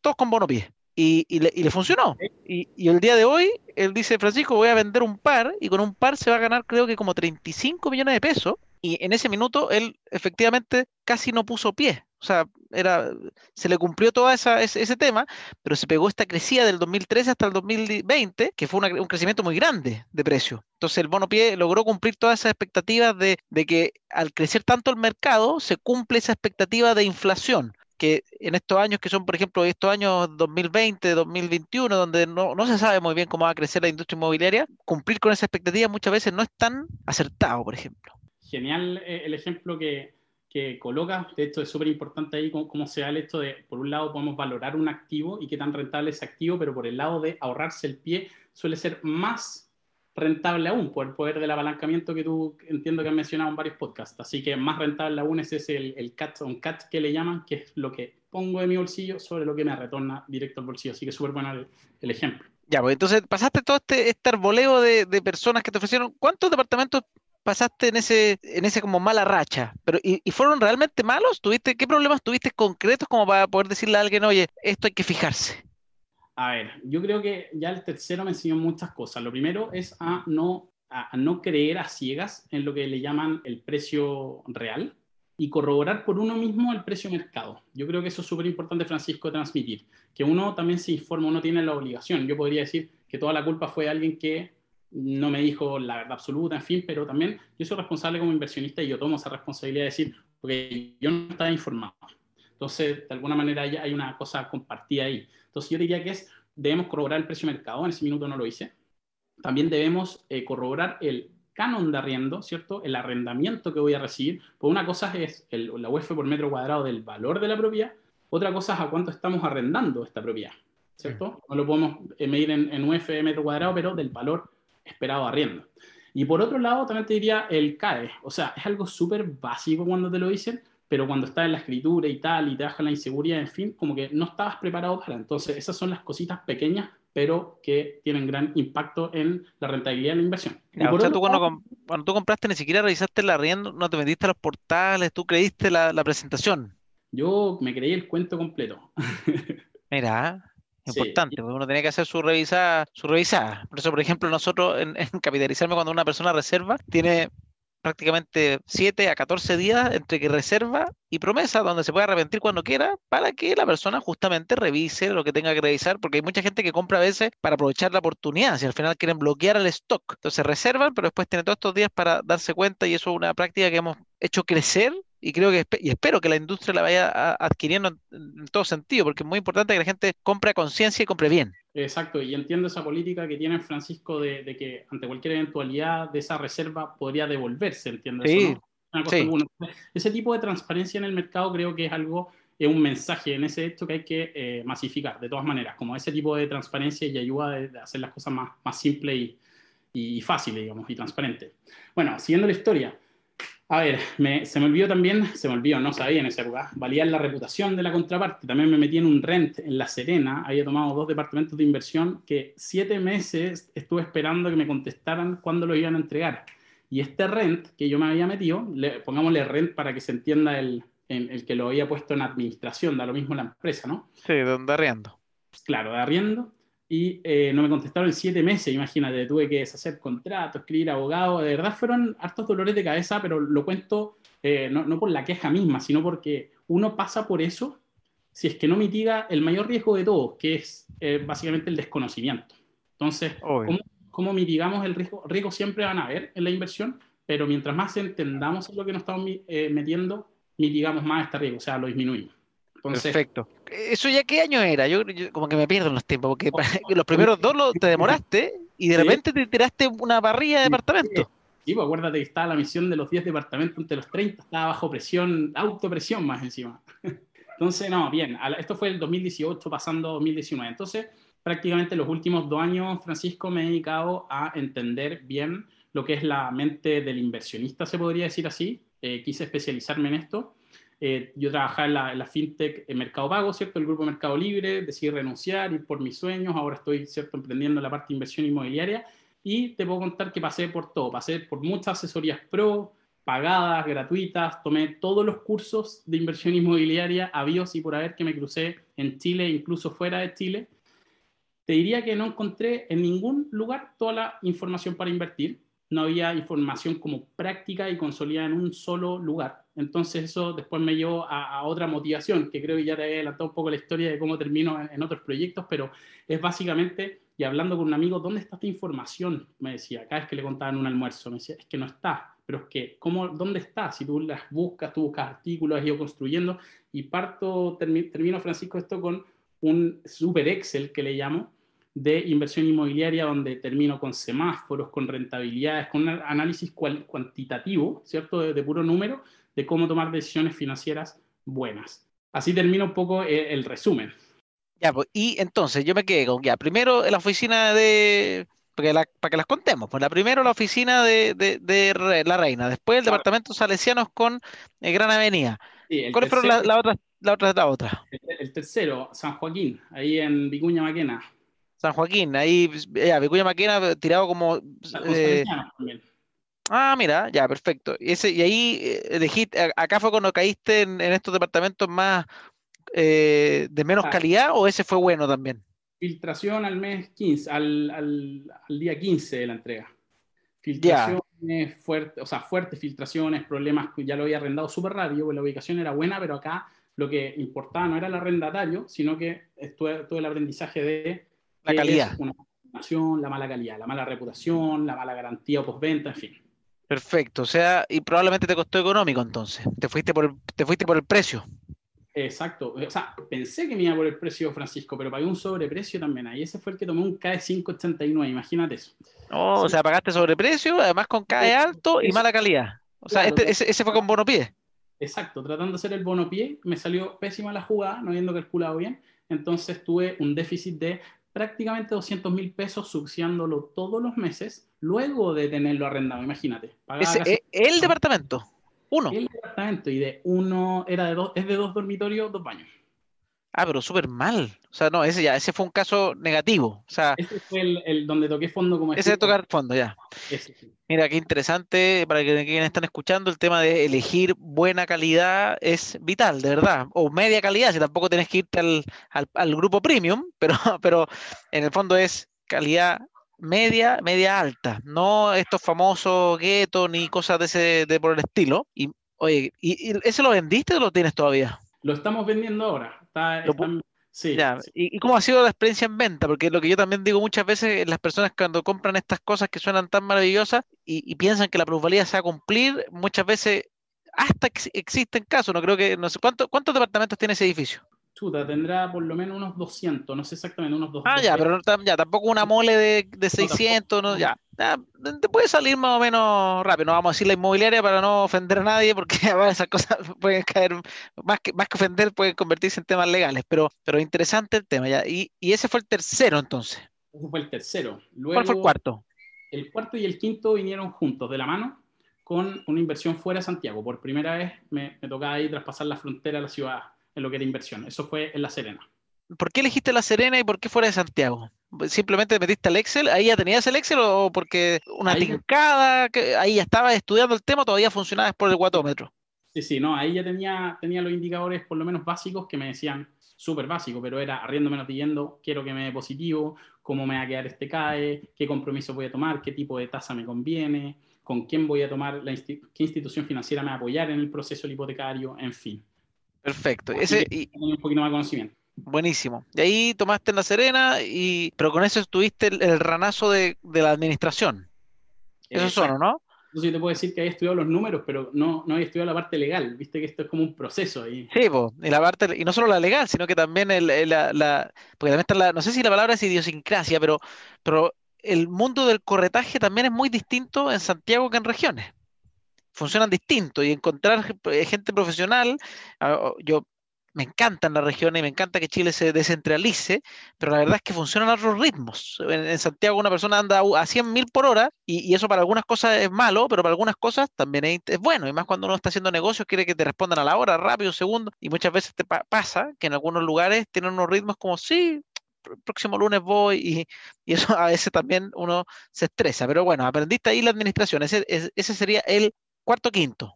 todos con bono pie. Y, le, funcionó. Y, y, el día de hoy, él dice, Francisco, voy a vender un par y con un par se va a ganar creo que como 35 millones de pesos y en ese minuto él efectivamente casi no puso pie. O sea, era, se le cumplió todo esa, ese, tema, pero se pegó esta crecida del 2013 hasta el 2020, que fue un crecimiento muy grande de precio. Entonces el bono pie logró cumplir todas esas expectativas de, de que al crecer tanto el mercado se cumple esa expectativa de inflación que en estos años que son, por ejemplo, estos años 2020, 2021, donde no, no se sabe muy bien cómo va a crecer la industria inmobiliaria, cumplir con esa expectativa muchas veces no es tan acertado, por ejemplo. Genial eh, el ejemplo que, que coloca. De hecho, es súper importante ahí cómo, se da el esto de, por un lado, podemos valorar un activo y qué tan rentable es activo, pero por el lado de ahorrarse el pie suele ser más rentable aún por el poder del apalancamiento que tú entiendo que has mencionado en varios podcasts. Así que más rentable aún es ese el, el cat on cat que le llaman, que es lo que pongo en mi bolsillo sobre lo que me retorna directo al bolsillo. Así que súper bueno el, el, ejemplo. Ya, pues entonces pasaste todo este, este arboleo de, de, personas que te ofrecieron. ¿Cuántos departamentos pasaste en ese, en ese como mala racha? Pero, ¿y, ¿y, fueron realmente malos? ¿Tuviste, ¿Qué problemas tuviste concretos como para poder decirle a alguien, oye, esto hay que fijarse? A ver, yo creo que ya el tercero me enseñó muchas cosas. Lo primero es a no, a no creer a ciegas en lo que le llaman el precio real y corroborar por uno mismo el precio mercado. Yo creo que eso es súper importante, Francisco, transmitir, que uno también se informa, uno tiene la obligación. Yo podría decir que toda la culpa fue de alguien que no me dijo la verdad absoluta, en fin, pero también yo soy responsable como inversionista y yo tomo esa responsabilidad de decir, porque yo no estaba informado. Entonces, de alguna manera hay una cosa compartida ahí. Entonces, yo diría que es, debemos corroborar el precio de mercado, en ese minuto no lo hice. También debemos eh, corroborar el canon de arriendo, ¿cierto? El arrendamiento que voy a recibir. Pues una cosa es el, la UF por metro cuadrado del valor de la propiedad, otra cosa es a cuánto estamos arrendando esta propiedad, ¿cierto? No lo podemos eh, medir en, en UF metro cuadrado, pero del valor esperado arriendo. Y por otro lado, también te diría el CAE. O sea, es algo súper básico cuando te lo dicen, pero cuando estás en la escritura y tal, y te baja la inseguridad, en fin, como que no estabas preparado para. Entonces, esas son las cositas pequeñas, pero que tienen gran impacto en la rentabilidad de la inversión. Claro, o sea, tú cuando, cuando, tú compraste ni siquiera revisaste la arriendo, no te metiste a los portales, tú creíste la, la presentación. Yo me creí el cuento completo. Mira, importante, uno tenía que hacer su revisada, su revisada. Por eso, por ejemplo, nosotros en, en capitalizarme cuando una persona reserva, tiene prácticamente 7 a 14 días entre que reserva y promesa, donde se puede arrepentir cuando quiera, para que la persona justamente revise lo que tenga que revisar, porque hay mucha gente que compra a veces para aprovechar la oportunidad, si al final quieren bloquear el stock. Entonces reservan, pero después tienen todos estos días para darse cuenta y eso es una práctica que hemos hecho crecer y creo que y espero que la industria la vaya adquiriendo en, todo sentido, porque es muy importante que la gente compre a conciencia y compre bien. Exacto, y entiendo esa política que tiene Francisco de, de, que ante cualquier eventualidad de esa reserva podría devolverse, entiendo sí, eso, ¿no? sí. Ese tipo de transparencia en el mercado creo que es algo, es un mensaje en ese hecho que hay que eh, masificar, de todas maneras, como ese tipo de transparencia y ayuda de, de hacer las cosas más, más simples y, y fáciles, digamos, y transparentes. Bueno, siguiendo la historia, a ver, me, se me olvidó también, se me olvidó, no sabía en esa época, valían la reputación de la contraparte. También me metí en un rent en La Serena, había tomado dos departamentos de inversión que siete meses estuve esperando que me contestaran cuándo lo iban a entregar. Y este rent que yo me había metido, le, pongámosle rent para que se entienda el, el, el, que lo había puesto en administración, da lo mismo la empresa, ¿no? Sí, de arriendo. Claro, de arriendo y eh, no me contestaron en siete meses, imagínate, tuve que deshacer contratos, escribir abogado, de verdad fueron hartos dolores de cabeza, pero lo cuento eh, no, no, por la queja misma, sino porque uno pasa por eso si es que no mitiga el mayor riesgo de todos, que es eh, básicamente el desconocimiento. Entonces, ¿cómo, ¿cómo, mitigamos el riesgo? Riesgos siempre van a haber en la inversión, pero mientras más entendamos en lo que nos estamos eh, metiendo, mitigamos más este riesgo, o sea, lo disminuimos. Entonces, Perfecto. ¿Eso ya qué año era? Yo, yo como que me pierdo en los tiempos, porque los primeros dos lo, te demoraste y de repente te tiraste una parrilla de departamentos. Sí, pues acuérdate que estaba la misión de los 10 departamentos entre los 30, estaba bajo presión, autopresión más encima. Entonces, no, bien, esto fue el 2018 pasando 2019. Entonces, prácticamente los últimos dos años, Francisco, me he dedicado a entender bien lo que es la mente del inversionista, se podría decir así. Eh, quise especializarme en esto eh, yo trabajaba en la, en la, fintech en Mercado Pago, ¿cierto? El grupo Mercado Libre, decidí renunciar, ir por mis sueños, ahora estoy, ¿cierto?, emprendiendo la parte de inversión inmobiliaria y te puedo contar que pasé por todo, pasé por muchas asesorías pro, pagadas, gratuitas, tomé todos los cursos de inversión inmobiliaria, habidos y por haber que me crucé en Chile, incluso fuera de Chile. Te diría que no encontré en ningún lugar toda la información para invertir, no había información como práctica y consolidada en un solo lugar. Entonces eso después me llevó a, otra motivación, que creo que ya te he adelantado un poco la historia de cómo termino en, otros proyectos, pero es básicamente y hablando con un amigo, ¿dónde está esta información? Me decía, cada vez que le contaban un almuerzo, me decía, es que no está, pero es que, ¿cómo, ¿dónde está? Si tú las buscas, tú buscas artículos, has ido construyendo, y parto, termino, Francisco, esto con un super Excel que le llamo, de inversión inmobiliaria, donde termino con semáforos, con rentabilidades, con un análisis cuantitativo, ¿cierto? De, puro número, de cómo tomar decisiones financieras buenas. Así termino un poco eh, el resumen. Ya, pues, y entonces yo me quedé con, ya, primero en la oficina de, para que, las contemos, pues la primero la oficina de, de, La Reina, después el departamento Salesianos con eh, Gran Avenida. ¿Cuáles fueron las la otras la otra, la otra? El, tercero, San Joaquín, ahí en Vicuña Maquena. San Joaquín, ahí, ya, Vicuña Maquena tirado como... Eh, ah, mira, ya, perfecto. Y, ese, y ahí eh, acá fue cuando caíste en estos departamentos más eh, de menos calidad o ese fue bueno también? Filtración al mes 15, al, al, día 15 de la entrega. Filtraciones fuertes, o sea, fuertes filtraciones, problemas, ya lo había arrendado súper rápido, pues la ubicación era buena, pero acá lo que importaba no era el arrendatario, sino que todo el aprendizaje de la calidad. Una la mala calidad, la mala reputación, la mala garantía o postventa, en fin. Perfecto, o sea, y probablemente te costó económico entonces. Te fuiste por, te fuiste por el precio. Exacto. O sea, pensé que me iba por el precio, Francisco, pero pagué un sobreprecio también. Ahí ese fue el que tomé un KE 589, imagínate eso. Oh, o sea, pagaste sobreprecio, además con KE alto y mala calidad. O sea, este, ese, fue con bono pie. Exacto, tratando de hacer el bono pie, me salió pésima la jugada, no habiendo calculado bien. Entonces tuve un déficit de prácticamente 200 mil pesos subsidiándolo todos los meses, luego de tenerlo arrendado, imagínate. Ese, ¿El departamento? Uno. El departamento y de uno era de dos, es de dos dormitorios, dos baños. Ah, pero súper mal. O sea, no, ese ya, ese fue un caso negativo. O sea, ese fue el, donde toqué fondo como Ese de tocar fondo, ya. Mira, qué interesante para quienes están escuchando, el tema de elegir buena calidad es vital, de verdad. O media calidad, si tampoco tenés que irte al, al grupo premium, pero, pero en el fondo es calidad media, media alta, no estos famosos guetos ni cosas de ese de por el estilo. Y oye, ¿y, ese lo vendiste o lo tienes todavía? Lo estamos vendiendo ahora. Sí, ¿Y, cómo ha sido la experiencia en venta? Porque lo que yo también digo muchas veces, las personas cuando compran estas cosas que suenan tan maravillosas y, piensan que la plusvalía se va a cumplir, muchas veces hasta existen casos, no creo que, no sé, ¿cuánto, ¿cuántos departamentos tiene ese edificio? Chuta, tendrá por lo menos unos 200, no sé exactamente, unos 200. Ah, ya, pero ya, tampoco una mole de, de 600, no, ya, Te puede salir más o menos rápido. No vamos a decir la inmobiliaria para no ofender a nadie, porque esas cosas pueden caer, más que, más que ofender, pueden convertirse en temas legales, pero, pero interesante el tema. Ya. Y, y ese fue el tercero entonces. Ese fue el tercero. ¿Cuál fue el cuarto? El cuarto y el quinto vinieron juntos, de la mano, con una inversión fuera de Santiago. Por primera vez me, me tocaba ahí traspasar la frontera a la ciudad en lo que era inversión. Eso fue en La Serena. ¿Por qué elegiste La Serena y por qué fuera de Santiago? ¿Simplemente metiste al Excel? ¿Ahí ya tenías el Excel o porque una ahí tincada? Que ahí ya estabas estudiando el tema, todavía funcionaba por el guatómetro? Sí, sí, no, ahí ya tenía, tenía los indicadores por lo menos básicos que me decían súper básico, pero era arriendo menos yendo, quiero que me dé positivo, cómo me va a quedar este CAE, qué compromiso voy a tomar, qué tipo de tasa me conviene, con quién voy a tomar, la qué institución financiera me va a apoyar en el proceso hipotecario, en fin. Perfecto. Ese, y, un poquito más de conocimiento. Buenísimo. De ahí tomaste en La Serena, y, pero con eso estuviste el, ranazo de, la administración. Eso son, ¿no? Yo sí te puedo decir que había estudiado los números, pero no, no había estudiado la parte legal. Viste que esto es como un proceso ahí. Sí, y la parte, y no solo la legal, sino que también el, la, la, porque también está la, no sé si la palabra es idiosincrasia, pero, pero el mundo del corretaje también es muy distinto en Santiago que en regiones funcionan distinto y encontrar eh, gente profesional, ah, yo me encantan las regiones y me encanta que Chile se descentralice, pero la verdad es que funcionan a otros ritmos. En, Santiago una persona anda a 100 mil por hora y, eso para algunas cosas es malo, pero para algunas cosas también es, bueno. Y más cuando uno está haciendo negocios, quiere que te respondan a la hora, rápido, segundo. Y muchas veces te pasa que en algunos lugares tienen unos ritmos como, sí, próximo lunes voy y, y, eso a veces también uno se estresa. Pero bueno, aprendiste ahí la administración. Ese, ese sería el Cuarto quinto.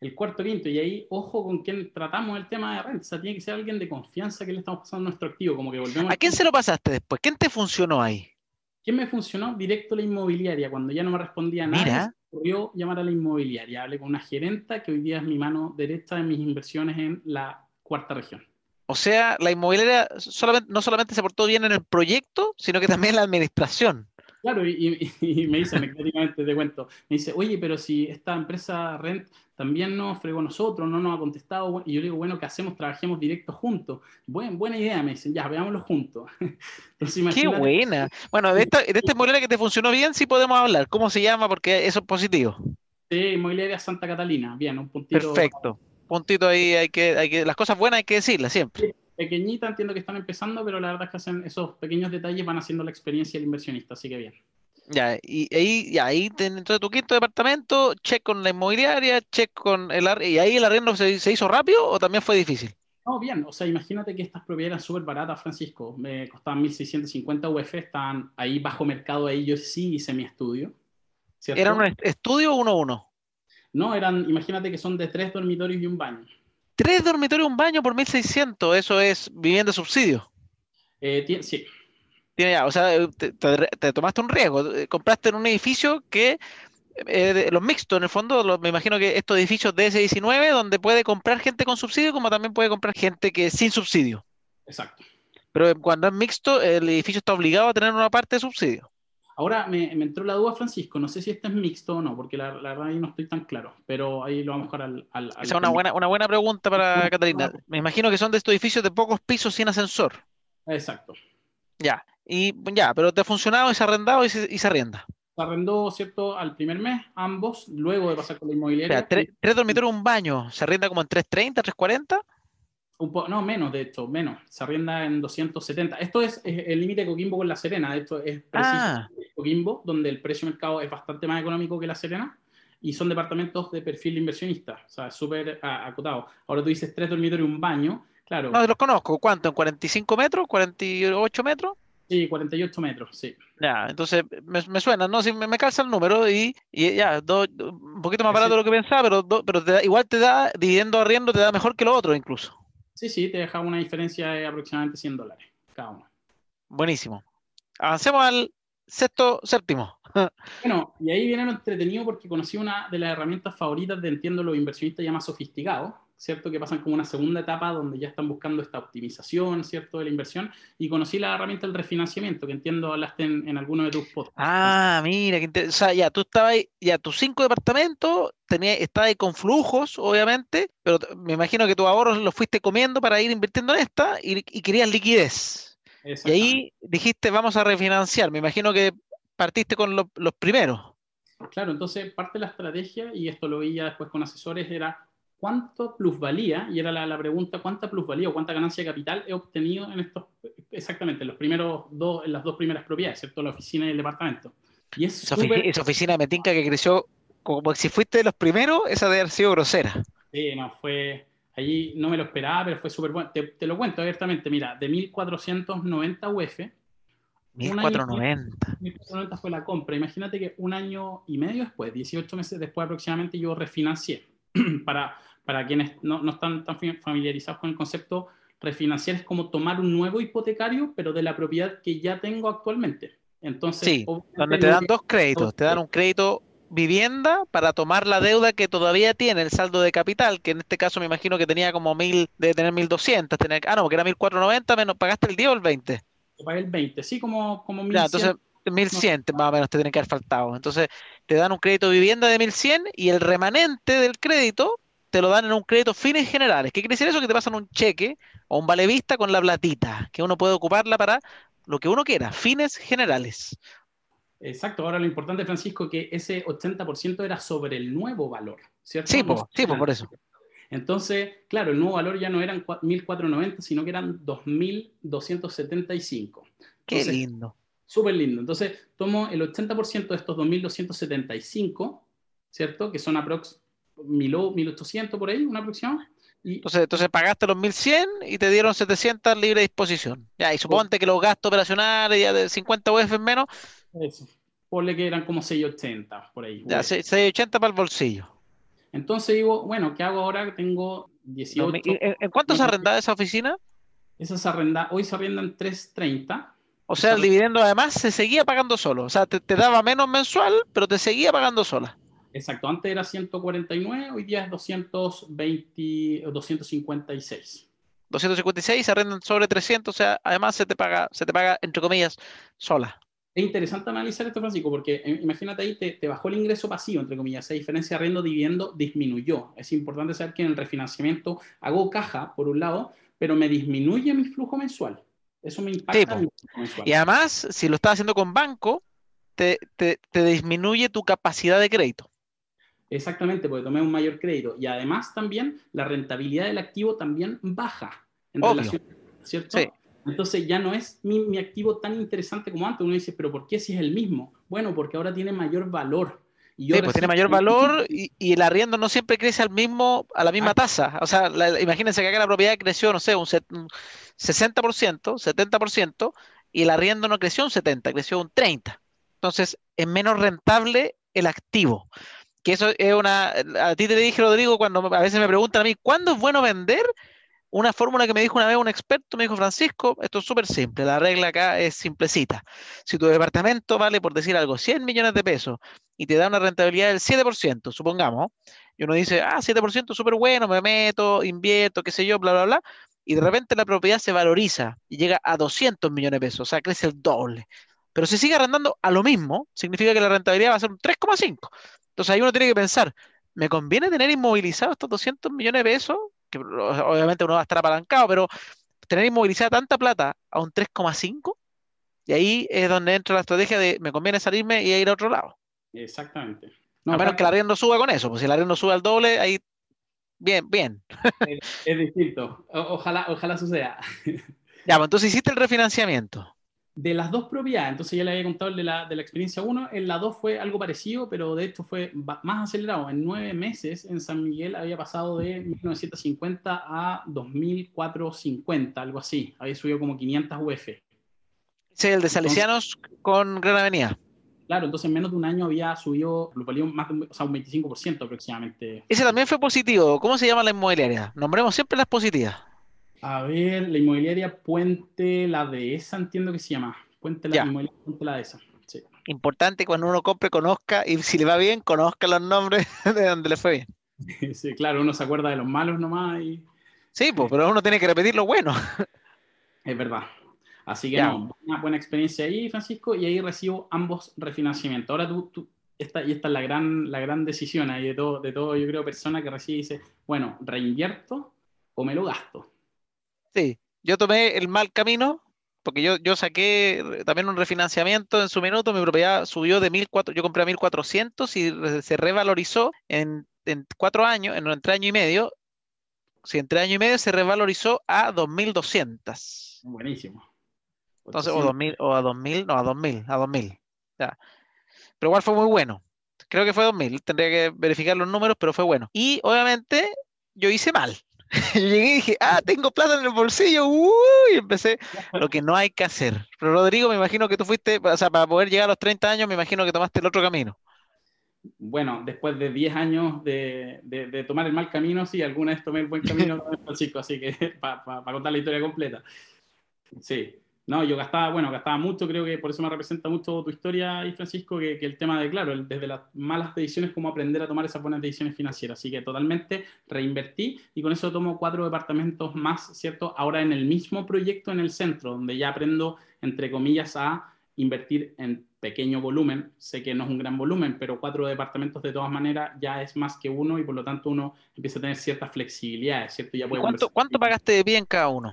El cuarto quinto, y ahí ojo con quién tratamos el tema de sea, tiene que ser alguien de confianza que le estamos pasando a nuestro activo. Como que volvemos ¿A quién se lo pasaste después? ¿Quién te funcionó ahí? ¿Quién me funcionó? Directo la inmobiliaria. Cuando ya no me respondía nada, Mira. ocurrió llamar a la inmobiliaria. Hablé con una gerenta que hoy día es mi mano derecha de mis inversiones en la cuarta región. O sea, la inmobiliaria solamente, no solamente se portó bien en el proyecto, sino que también en la administración. Claro, y, me dice anecdóticamente, te cuento, me dice, oye, pero si esta empresa Rent también nos fregó a nosotros, no nos ha contestado, y yo le digo, bueno, ¿qué hacemos? Trabajemos directo juntos. Buen, buena idea, me dicen, ya, veámoslo juntos. Qué buena. Bueno, de esta, de esta inmobiliaria que te funcionó bien, sí podemos hablar. ¿Cómo se llama? Porque eso es positivo. Sí, inmobiliaria Santa Catalina, bien, un puntito. Perfecto. Puntito ahí, hay que, hay que, las cosas buenas hay que decirlas siempre pequeñita, entiendo que están empezando, pero la verdad es que hacen esos pequeños detalles van haciendo la experiencia del inversionista, así que bien. Ya, y ahí, ya, ahí dentro de tu quinto departamento, check con la inmobiliaria, check con el ¿y ahí el arriendo se, hizo rápido o también fue difícil? No, bien, o sea, imagínate que estas propiedades eran súper baratas, Francisco, me costaban 1.650 UF, estaban ahí bajo mercado, ahí yo sí hice mi estudio. ¿Era un estudio uno a uno? No, eran, imagínate que son de tres dormitorios y un baño. Tres dormitorios, un baño por 1.600, eso es vivienda subsidio. Eh, sí. Tiene ya, o sea, eh, te, tomaste un riesgo, eh, compraste en un edificio que, los mixtos, en el fondo, me imagino que estos edificios de S19, donde puede comprar gente con subsidio, como también puede comprar gente que sin subsidio. Exacto. Pero cuando es mixto, el edificio está obligado a tener una parte de subsidio. Ahora me, entró la duda, Francisco, no sé si este es mixto o no, porque la, verdad ahí no estoy tan claro, pero ahí lo vamos a dejar al... Esa es una buena, una buena pregunta para Catalina. Me imagino que son de estos edificios de pocos pisos sin ascensor. Exacto. Ya, y ya, pero te ha funcionado ha arrendado y se, y se arrienda. Se arrendó, ¿cierto?, al primer mes, ambos, luego de pasar con la inmobiliaria. tres, tres dormitorios, un baño, ¿se arrienda como en 330, 340? No, menos de hecho, menos. Se arrienda en 270. Esto es, el límite de Coquimbo con La Serena. Esto es preciso ah. Coquimbo, donde el precio de mercado es bastante más económico que La Serena. Y son departamentos de perfil inversionista. O sea, súper acotado. Ahora tú dices tres dormitorios y un baño. Claro. No, los conozco. ¿Cuánto? ¿En 45 metros? ¿48 metros? Sí, 48 metros, sí. Ya, entonces me, suena, ¿no? Si me, calza el número y, ya, un poquito más barato de lo que pensaba, pero, pero igual te da, dividiendo arriendo, te da mejor que lo otro incluso. Sí, sí, te deja una diferencia de aproximadamente 100 dólares cada uno. Buenísimo. Avancemos al sexto, séptimo. Bueno, y ahí viene lo entretenido porque conocí una de las herramientas favoritas de Entiendo los inversionistas ya más sofisticados, ¿cierto? Que pasan como una segunda etapa donde ya están buscando esta optimización, ¿cierto? De la inversión. Y conocí la herramienta del refinanciamiento, que entiendo hablaste en, en alguno de tus podcasts. Ah, mira, o sea, ya tú estabas, ya tus cinco departamentos, tenía, ahí con flujos, obviamente, pero me imagino que tus ahorros los fuiste comiendo para ir invirtiendo en esta y, querías liquidez. Y ahí dijiste, vamos a refinanciar. Me imagino que partiste con los primeros. Claro, entonces parte de la estrategia, y esto lo veía después con asesores, era cuánto plusvalía, y era la, pregunta, cuánta plusvalía o cuánta ganancia de capital he obtenido en estos, exactamente, en, los primeros dos, en las dos primeras propiedades, ¿cierto? La oficina y el departamento. Y es esa, oficina de Metinca que creció como si fuiste de los primeros, esa debe haber sido grosera. Sí, no, fue, allí no me lo esperaba, pero fue súper bueno. Te, lo cuento abiertamente, mira, de 1490 UF. 1490. 1490 fue la compra. Imagínate que un año y medio después, 18 meses después aproximadamente, yo refinancié para para quienes no, no están tan familiarizados con el concepto, refinanciar es como tomar un nuevo hipotecario, pero de la propiedad que ya tengo actualmente. Entonces, sí, donde te dan dos créditos, te dan un crédito vivienda para tomar la deuda que todavía tiene el saldo de capital, que en este caso me imagino que tenía como mil, de tener 1200, tener, ah no, porque era 1490, menos pagaste el 10 o el 20. pagué el 20, sí, como, como 1100. entonces 1100 más o menos te tienen que haber faltado. Entonces te dan un crédito vivienda de 1100 y el remanente del crédito te lo dan en un crédito fines generales. ¿Qué quiere decir eso? Que te pasan un cheque o un vale vista con la platita, que uno puede ocuparla para lo que uno quiera, fines generales. Exacto, ahora lo importante, Francisco, que ese 80% era sobre el nuevo valor, ¿cierto? Sí, sí por eso. Entonces, claro, el nuevo valor ya no eran 1.490, sino que eran 2.275. Qué lindo. Súper lindo. Entonces, tomo el 80% de estos 2.275, ¿cierto? Que son aprox 1800 por ahí, una aproximada. Y... Entonces, entonces pagaste los 1100 y te dieron 700 libre disposición. Ya, y suponte que los gastos operacionales ya de 50 UF menos. Eso. Ponle que eran como 680 por ahí. Ya, 680 para el bolsillo. Entonces digo, bueno, ¿qué hago ahora tengo 18? ¿En, cuánto se arrendaba esa oficina? Esa se arrenda, hoy se arrenda en 330. O sea, el dividendo además se seguía pagando solo. O sea, te, te daba menos mensual, pero te seguía pagando sola. Exacto, antes era 149, hoy día es 220, 256. 256 se arrendan sobre 300, o sea, además se te paga, se te paga entre comillas, sola. Es interesante analizar esto, Francisco, porque eh, imagínate ahí, te, bajó el ingreso pasivo, entre comillas, esa diferencia de arrendo dividendo disminuyó. Es importante saber que en el refinanciamiento hago caja, por un lado, pero me disminuye mi flujo mensual. Eso me impacta. mi flujo mensual. Y además, si lo estás haciendo con banco, te, disminuye tu capacidad de crédito. Exactamente, porque tomé un mayor crédito. Y además también la rentabilidad del activo también baja en relación, ¿cierto? Sí. Entonces ya no es mi, activo tan interesante como antes. Uno dice, pero ¿por qué si es el mismo? Bueno, porque ahora tiene mayor valor. Y sí, pues tiene mayor valor y, el arriendo no siempre crece al mismo, a la misma tasa. O sea, imagínense que acá la propiedad creció, no sé, un, 60%, 70%, y el arriendo no creció un 70%, creció un 30%. Entonces, es menos rentable el activo. Que eso es una. A ti te dije, Rodrigo, cuando a veces me preguntan a mí, ¿cuándo es bueno vender? una fórmula que me dijo una vez un experto, me dijo Francisco, esto es súper simple, la regla acá es simplecita. Si tu departamento vale, por decir algo, 100 millones de pesos y te da una rentabilidad del 7%, supongamos, y uno dice, ah, 7% súper bueno, me meto, invierto, qué sé yo, bla, bla, bla, y de repente la propiedad se valoriza y llega a 200 millones de pesos, o sea, crece el doble. Pero si sigue arrendando a lo mismo, significa que la rentabilidad va a ser un 3,5. Entonces ahí uno tiene que pensar, ¿me conviene tener inmovilizado estos 200 millones de pesos que obviamente uno va a estar apalancado, pero tener inmovilizada tanta plata a un 3,5, y ahí es donde entra la estrategia de me conviene salirme y ir a otro lado. Exactamente. a menos que la arriendo suba con eso, pues si la arriendo sube al doble, ahí bien, bien. Es, distinto. ojalá, ojalá suceda. Ya, pues entonces hiciste el refinanciamiento de las dos propiedades, entonces ya le había contado de la, de la experiencia 1, en la 2 fue algo parecido, pero de hecho fue más acelerado. En nueve meses en San Miguel había pasado de 1950 a 2450, algo así. Había subido como 500 UF. Sí, el de Salesianos con Gran Avenida. Claro, entonces en menos de un año había subido, lo valió más de un, o sea, un 25% aproximadamente. Ese también fue positivo. ¿Cómo se llama la inmobiliaria? Nombremos siempre las positivas. A ver, la inmobiliaria Puente La Dehesa, entiendo que se llama. Puente La, inmobiliaria Puente La Dehesa. Sí. Importante cuando uno compre, conozca, y si le va bien, conozca los nombres de donde le fue bien. Sí, claro, uno se acuerda de los malos nomás. Y... Sí, pues, pero uno tiene que repetir lo bueno. Es verdad. Así que no, una buena experiencia ahí, Francisco, y ahí recibo ambos refinanciamientos. Ahora tú, tú esta, y esta es la gran, la gran decisión ahí de todo, de todo, yo creo, persona que recibe y dice, bueno, reinvierto o me lo gasto. Sí, yo tomé el mal camino porque yo, yo saqué también un refinanciamiento en su minuto, mi propiedad subió de 1.400, yo compré a 1.400 y se revalorizó en, en cuatro años, en entre año y medio, si entre año y medio se revalorizó a 2.200. Buenísimo. Entonces, o, 2000, o a 2.000, no, a 2.000, a 2.000. Ya. Pero igual fue muy bueno. Creo que fue 2.000, tendría que verificar los números, pero fue bueno. Y obviamente yo hice mal. Yo llegué y dije, ah, tengo plata en el bolsillo, y empecé lo que no hay que hacer. Pero Rodrigo, me imagino que tú fuiste, o sea, para poder llegar a los 30 años, me imagino que tomaste el otro camino. Bueno, después de 10 años de, de, tomar el mal camino, sí, alguna vez tomé el buen camino, Francisco, así que para contar la historia completa. Sí, no, yo gastaba, bueno, gastaba mucho, creo que por eso me representa mucho tu historia y Francisco, que, el tema de, claro, desde las malas decisiones, cómo aprender a tomar esas buenas decisiones financieras. Así que totalmente reinvertí y con eso tomo cuatro departamentos más, ¿cierto? Ahora en el mismo proyecto en el centro, donde ya aprendo, entre comillas, a invertir en pequeño volumen. Sé que no es un gran volumen, pero cuatro departamentos de todas maneras ya es más que uno y por lo tanto uno empieza a tener ciertas flexibilidades, ¿cierto? Ya ¿Cuánto, ¿Cuánto pagaste de bien cada uno?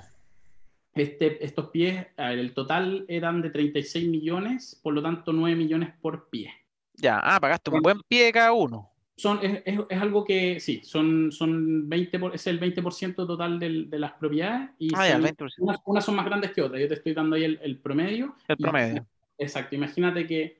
Este, estos pies, el total eran de 36 millones, por lo tanto 9 millones por pie. Ya, ah, pagaste un buen pie cada uno. Son, es, es, algo que, sí, son, son 20 es el 20% total del, de las propiedades y ah, ya, unas, son más grandes que otras. Yo te estoy dando ahí el, el promedio. El promedio. exacto, imagínate que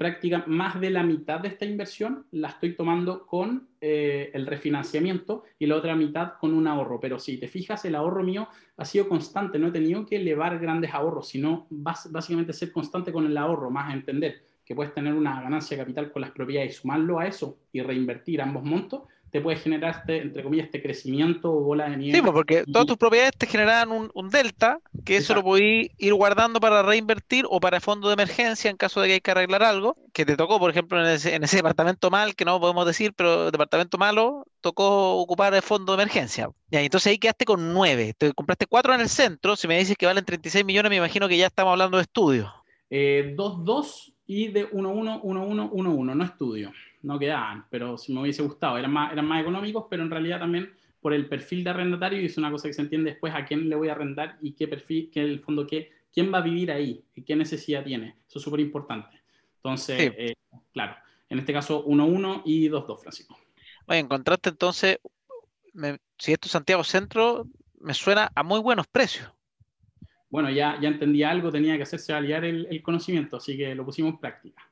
práctica más de la mitad de esta inversión la estoy tomando con eh, el refinanciamiento y la otra mitad con un ahorro. Pero si te fijas, el ahorro mío ha sido constante, no he tenido que elevar grandes ahorros, sino básicamente ser constante con el ahorro, más a entender que puedes tener una ganancia de capital con las propiedades y sumarlo a eso y reinvertir ambos montos, te puede generar, este, entre comillas, este crecimiento o bola de nieve. Sí, pues, porque todas tus propiedades te generan un, delta, que eso lo podéis ir guardando para reinvertir o para fondo de emergencia en caso de que hay que arreglar algo, que te tocó, por ejemplo, en ese, departamento mal, que no podemos decir, pero departamento malo, tocó ocupar el fondo de emergencia. Y entonces ahí quedaste con nueve, te compraste cuatro en el centro, si me dices que valen 36 millones, me imagino que ya estamos hablando de estudios. Eh, dos, dos y de 1-1, 1-1, 1-1, no estudio, no quedaban, pero si me hubiese gustado, eran más, eran más económicos, pero en realidad también por el perfil de arrendatario, y es una cosa que se entiende después a quién le voy a arrendar y qué perfil, qué el fondo, qué, quién va a vivir ahí y qué necesidad tiene. Eso es súper importante. Entonces, eh, claro, en este caso 1-1 y 2-2, Francisco. Oye, encontraste entonces, si esto es Santiago Centro, me suena a muy buenos precios bueno, ya, ya entendía algo, tenía que hacerse validar el, conocimiento, así que lo pusimos en práctica.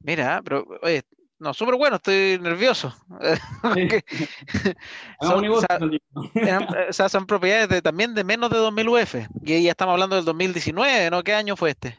Mira, pero, oye, no, súper bueno, estoy nervioso. son, o, sea, son propiedades de, también de menos de 2000 UF, y ya estamos hablando del 2019, ¿no? ¿Qué año fue este?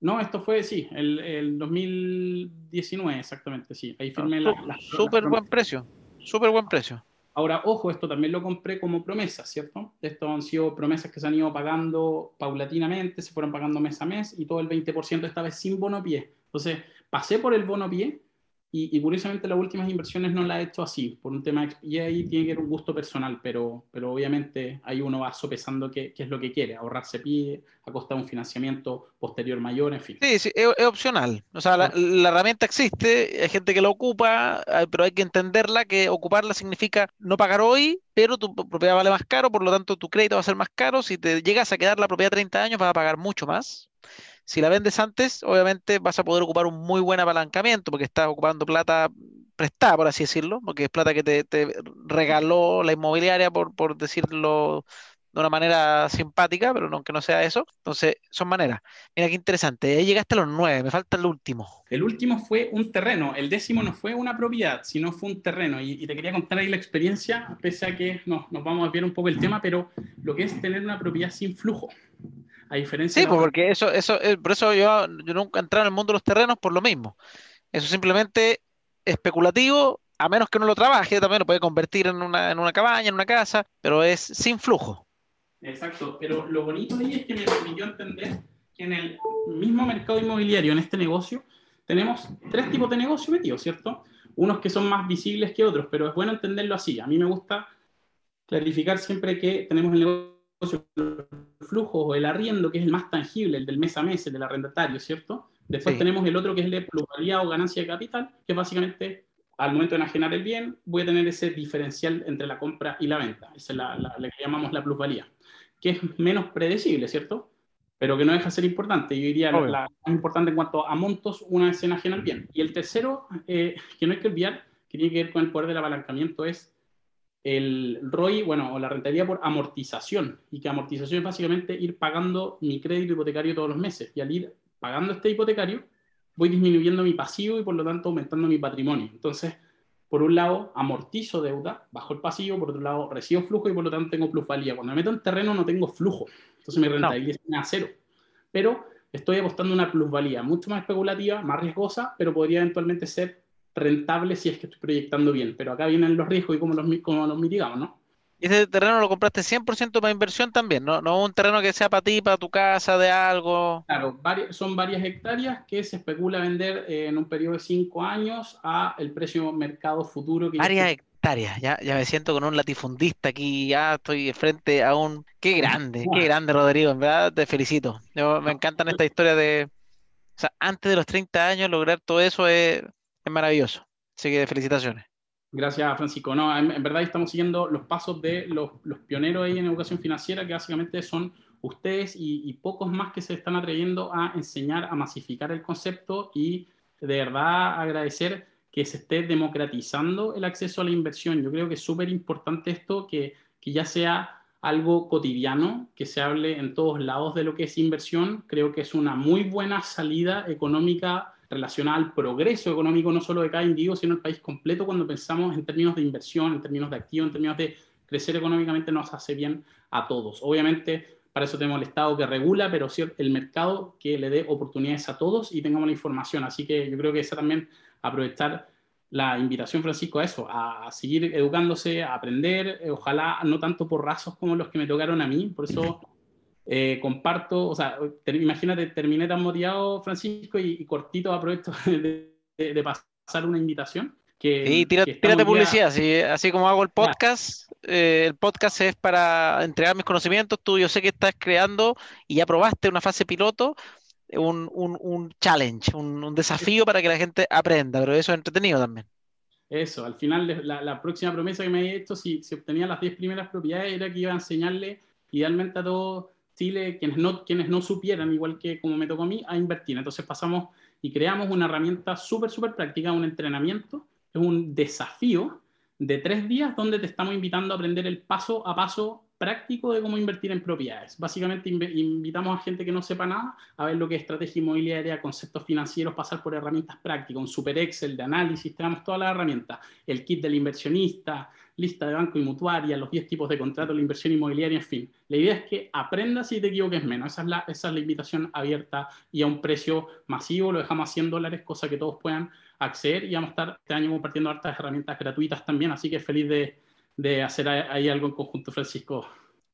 No, esto fue, sí, el, el 2019, exactamente, sí. Ahí firmé la, la, Súper buen precio, súper buen precio. Ahora, ojo, esto también lo compré como promesa, ¿cierto? Estos han sido promesas que se han ido pagando paulatinamente, se fueron pagando mes a mes y todo el 20% esta vez sin bono pie. Entonces, pasé por el bono pie y, curiosamente las últimas inversiones no las he hecho así, por un tema, y ahí tiene que ver un gusto personal, pero, pero obviamente ahí uno va sopesando qué, qué es lo que quiere, ahorrarse pie, a costa de un financiamiento posterior mayor, en fin. Sí, sí es, opcional. O sea, la, herramienta existe, hay gente que la ocupa, pero hay que entenderla, que ocuparla significa no pagar hoy, pero tu propiedad vale más caro, por lo tanto tu crédito va a ser más caro. Si te llegas a quedar la propiedad 30 años, vas a pagar mucho más. Si la vendes antes, obviamente vas a poder ocupar un muy buen apalancamiento porque estás ocupando plata prestada, por así decirlo, porque es plata que te, regaló la inmobiliaria, por, por decirlo de una manera simpática, pero aunque no sea eso. Entonces, son maneras. Mira qué interesante. Llegaste a los nueve, me falta el último. El último fue un terreno. El décimo no fue una propiedad, sino fue un terreno. Y, te quería contar ahí la experiencia, pese a que nos vamos a ver un poco el tema, pero lo que es tener una propiedad sin flujo. A diferencia sí, pues, porque eso, eso, eh, por eso yo, yo nunca entré en el mundo de los terrenos por lo mismo. Eso simplemente especulativo, a menos que uno lo trabaje, también lo puede convertir en una, en una cabaña, en una casa, pero es sin flujo. Exacto, pero lo bonito ahí es que me permitió entender que en el mismo mercado inmobiliario, en este negocio, tenemos tres tipos de negocios metidos, ¿cierto? Unos que son más visibles que otros, pero es bueno entenderlo así. A mí me gusta clarificar siempre que tenemos el negocio el flujo o el arriendo, que es el más tangible, el del mes a mes, el del arrendatario, ¿cierto? Después tenemos el otro que es el de plusvalía o ganancia de capital, que básicamente al momento de enajenar el bien voy a tener ese diferencial entre la compra y la venta. Esa es la, que llamamos la plusvalía, que es menos predecible, ¿cierto? Pero que no deja de ser importante. Yo diría la, la, más importante en cuanto a montos una vez se enajena el bien. Y el tercero, eh, que no hay que olvidar, que tiene que ver con el poder del apalancamiento, es el ROI, bueno, o la rentabilidad por amortización, y que amortización es básicamente ir pagando mi crédito hipotecario todos los meses, y al ir pagando este hipotecario, voy disminuyendo mi pasivo y por lo tanto aumentando mi patrimonio. Entonces, por un lado, amortizo deuda, bajo el pasivo, por otro lado, recibo flujo y por lo tanto tengo plusvalía. Cuando me meto en terreno no tengo flujo, entonces mi rentabilidad es a cero. Pero estoy apostando una plusvalía mucho más especulativa, más riesgosa, pero podría eventualmente ser rentable si es que estoy proyectando bien. Pero acá vienen los riesgos y cómo los, cómo los mitigamos, ¿no? ¿Y ese terreno lo compraste 100% para inversión también? ¿no? ¿No un terreno que sea para ti, para tu casa, de algo? Claro, son varias hectáreas que se especula vender eh, en un periodo de 5 años a el precio mercado futuro. Que varias hectáreas, ya, ya me siento con un latifundista aquí, ya estoy frente a un... ¡Qué grande, qué grande, Rodrigo! En verdad te felicito. Yo, me encantan estas historias de... O sea, antes de los 30 años lograr todo eso es es maravilloso. Así que felicitaciones. Gracias, Francisco. No, en, verdad estamos siguiendo los pasos de los, pioneros ahí en educación financiera, que básicamente son ustedes y, pocos más que se están atreviendo a enseñar, a masificar el concepto y de verdad agradecer que se esté democratizando el acceso a la inversión. Yo creo que es súper importante esto, que, que ya sea algo cotidiano, que se hable en todos lados de lo que es inversión. Creo que es una muy buena salida económica relacionada al progreso económico no solo de cada individuo, sino del país completo cuando pensamos en términos de inversión, en términos de activo, en términos de crecer económicamente nos hace bien a todos. Obviamente, para eso tenemos el Estado que regula, pero sí el mercado que le dé oportunidades a todos y tengamos la información. Así que yo creo que esa también aprovechar la invitación, Francisco, a eso, a, seguir educándose, a aprender, eh, ojalá no tanto por rasos como los que me tocaron a mí, por eso eh, comparto, o sea, imagínate, terminé tan motivado, Francisco, y, cortito aprovecho de, pasar una invitación. Que, sí, tírate, publicidad, así, como hago el podcast, eh, el podcast es para entregar mis conocimientos, tú yo sé que estás creando y ya probaste una fase piloto, un, challenge, un, desafío para que la gente aprenda, pero eso es entretenido también. Eso, al final la, próxima promesa que me había hecho, si, si obtenía las 10 primeras propiedades, era que iba a enseñarle idealmente a todo Chile, quienes no, quienes no supieran, igual que como me tocó a mí, a invertir. Entonces pasamos y creamos una herramienta súper, súper práctica, un entrenamiento, es un desafío de tres días donde te estamos invitando a aprender el paso a paso práctico de cómo invertir en propiedades. Básicamente invitamos a gente que no sepa nada a ver lo que es estrategia inmobiliaria, conceptos financieros, pasar por herramientas prácticas, un super Excel de análisis, tenemos todas las herramientas, el kit del inversionista, lista de banco y mutuaria, los 10 tipos de contrato, la inversión inmobiliaria, en fin. La idea es que aprendas y te equivoques menos. Esa es la, esa es la invitación abierta y a un precio masivo, lo dejamos a 100 dólares, cosa que todos puedan acceder y vamos a estar este año compartiendo hartas herramientas gratuitas también, así que feliz de de hacer ahí algo en conjunto, Francisco.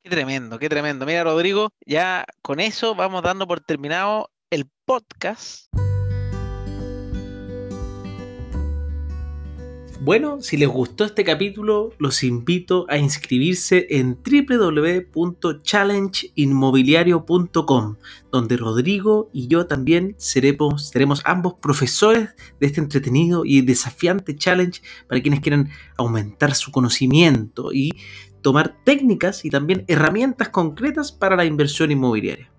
Qué tremendo, qué tremendo. Mira, Rodrigo, ya con eso vamos dando por terminado el podcast. Bueno, si les gustó este capítulo, los invito a inscribirse en www.challengeinmobiliario.com, donde Rodrigo y yo también seremos, seremos ambos profesores de este entretenido y desafiante challenge para quienes quieran aumentar su conocimiento y tomar técnicas y también herramientas concretas para la inversión inmobiliaria.